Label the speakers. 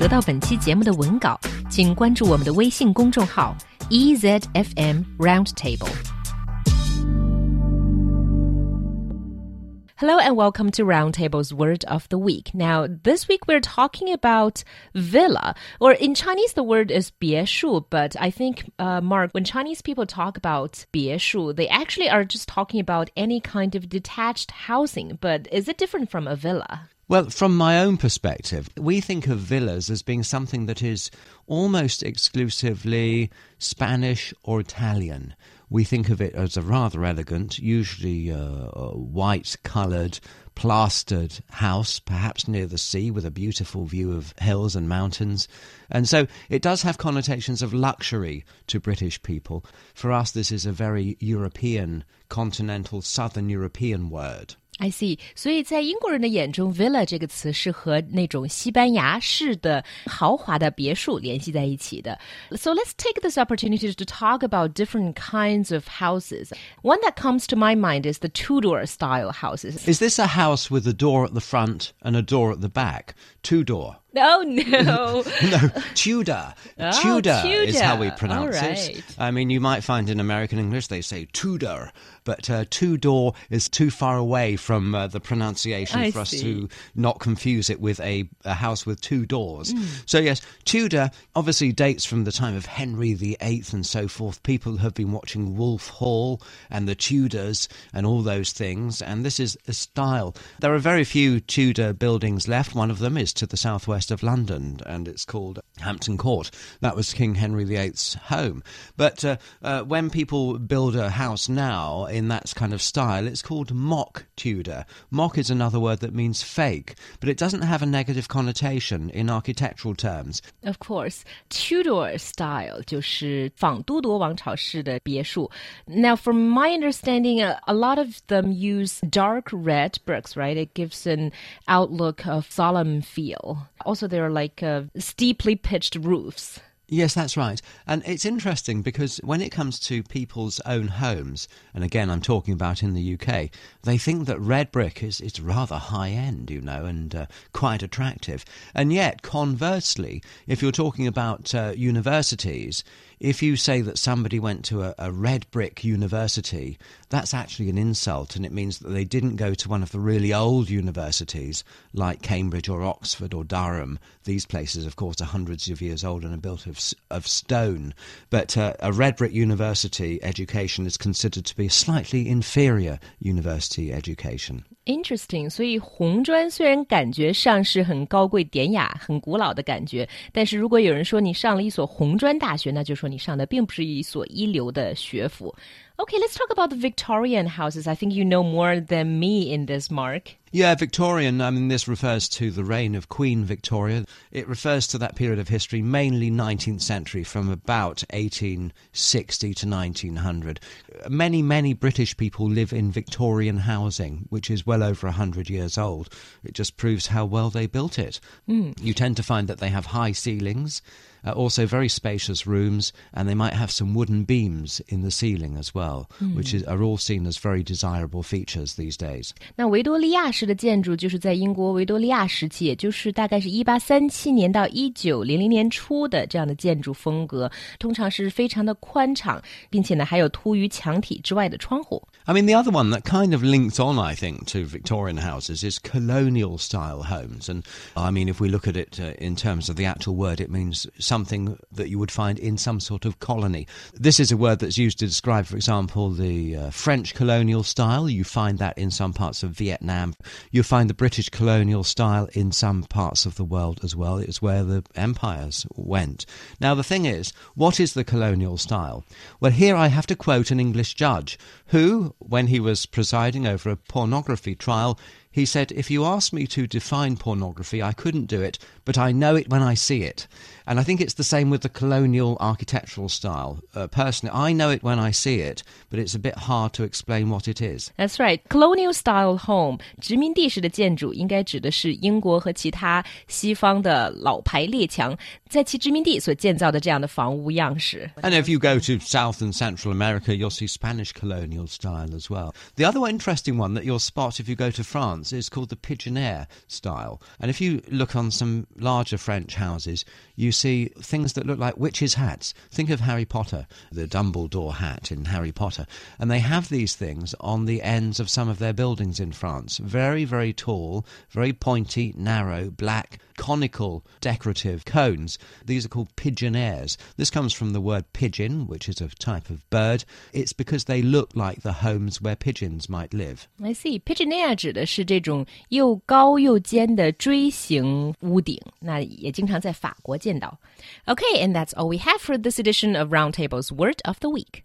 Speaker 1: 得到本期节目的文稿，请关注我们的微信公众号 EZFM Roundtable。Hello and welcome to Roundtable's Word of the Week. Now, this week we're talking about villa, or in Chinese the word is 别墅, but I think, uh, Mark, when Chinese people talk about 别墅, they actually are just talking about any kind of detached housing, but is it different from a villa?
Speaker 2: Well, from my own perspective, we think of villas as being something that is almost exclusively Spanish or Italian. We think of it as a rather elegant, usually uh, white coloured, plastered house, perhaps near the sea with a beautiful view of hills and mountains. And so it does have connotations of luxury to British people. For us, this is a very European, continental, southern European word.
Speaker 1: I see，所以在英国人的眼中，villa 这个词是和那种西班牙式的豪华的别墅联系在一起的。So let's take this opportunity to talk about different kinds of houses. One that comes to my mind is the Tudor style houses.
Speaker 2: Is this a house with a door at the front and a door at the back? Two door.
Speaker 1: Oh no,
Speaker 2: no Tudor.
Speaker 1: Oh,
Speaker 2: Tudor.
Speaker 1: Tudor.
Speaker 2: is how we pronounce it. I mean, you might find in American English they say Tudor, but uh, two door is too far away from uh, the pronunciation
Speaker 1: I
Speaker 2: for us to not confuse it with a, a house with two doors.
Speaker 1: Hmm.
Speaker 2: So yes, Tudor obviously dates from the time of Henry VIII and so forth. People have been watching Wolf Hall and the Tudors and all those things, and this is a style. There are very few Tudor buildings left. One of them is to the southwest of London, and it's called Hampton Court. That was King Henry VIII's home. But uh, uh, when people build a house now in that kind of style, it's called mock Tudor. Mock is another word that means fake, but it doesn't have a negative connotation in architectural terms.
Speaker 1: Of course, Tudor style 就是仿都铎王朝式的别墅。Now, from my understanding, a, a lot of them use dark red bricks, right? It gives an outlook of solemn feel. also, there are like uh, steeply pitched roofs.
Speaker 2: Yes, that's right. And it's interesting because when it comes to people's own homes, and again, I'm talking about in the UK, they think that red brick is, is rather high end, you know, and uh, quite attractive. And yet, conversely, if you're talking about uh, universities, if you say that somebody went to a, a red brick university, that's actually an insult, and it means that they didn't go to one of the really old universities like Cambridge or Oxford or Durham. These places, of course, are hundreds of years old and are built of, s- of stone. But uh, a red brick university education is considered to be a slightly inferior university education.
Speaker 1: Interesting，所以红砖虽然感觉上是很高贵典雅、很古老的感觉，但是如果有人说你上了一所红砖大学，那就说你上的并不是一所一流的学府。 Okay, let's talk about the Victorian houses. I think you know more than me in this, Mark.
Speaker 2: Yeah, Victorian, I mean, this refers to the reign of Queen Victoria. It refers to that period of history, mainly 19th century, from about 1860 to 1900. Many, many British people live in Victorian housing, which is well over 100 years old. It just proves how well they built it. Hmm. You tend to find that they have high ceilings, uh, also very spacious rooms, and they might have some wooden beams in the ceiling as well, which is, are all seen as very desirable features these days.
Speaker 1: 那维多利亚式的建筑就是在英国维多利亚时期，也就是大概是一八三七年到一九零零年初的这样的建筑风格，通常是非常的宽敞，并且呢还有凸于墙体之外的窗户。
Speaker 2: I mean, the other one that kind of links on, I think, to Victorian houses is colonial style homes. And I mean, if we look at it uh, in terms of the actual word, it means something that you would find in some sort of colony. This is a word that's used to describe, for example, the uh, French colonial style. You find that in some parts of Vietnam. You find the British colonial style in some parts of the world as well. It's where the empires went. Now, the thing is, what is the colonial style? Well, here I have to quote an English judge who, when he was presiding over a pornography trial, he said, If you ask me to define pornography, I couldn't do it, but I know it when I see it. And I think it's the same with the colonial architectural style. Uh, personally, I know it when I see it, but it's a bit hard to explain what it is.
Speaker 1: That's right. Colonial style home 殖民地式的建筑，应该指的是英国和其他西方的老牌列强在其殖民地所建造的这样的房屋样式。
Speaker 2: And if you go to South and Central America, you'll see Spanish colonial style as well. The other interesting one that you'll spot if you go to France France is called the pigeonniere style. And if you look on some larger French houses, you see things that look like witches' hats. Think of Harry Potter, the Dumbledore hat in Harry Potter. And they have these things on the ends of some of their buildings in France. Very, very tall, very pointy, narrow, black, conical, decorative cones. These are called pigeonnieres. This comes from the word pigeon, which is a type of bird. It's because they look like the homes where pigeons might live.
Speaker 1: I see. Pigeonniere 指的是这种又高又尖的锥形屋顶，那也经常在法国见到。Okay, and that's all we have for this edition of Roundtable's Word of the Week.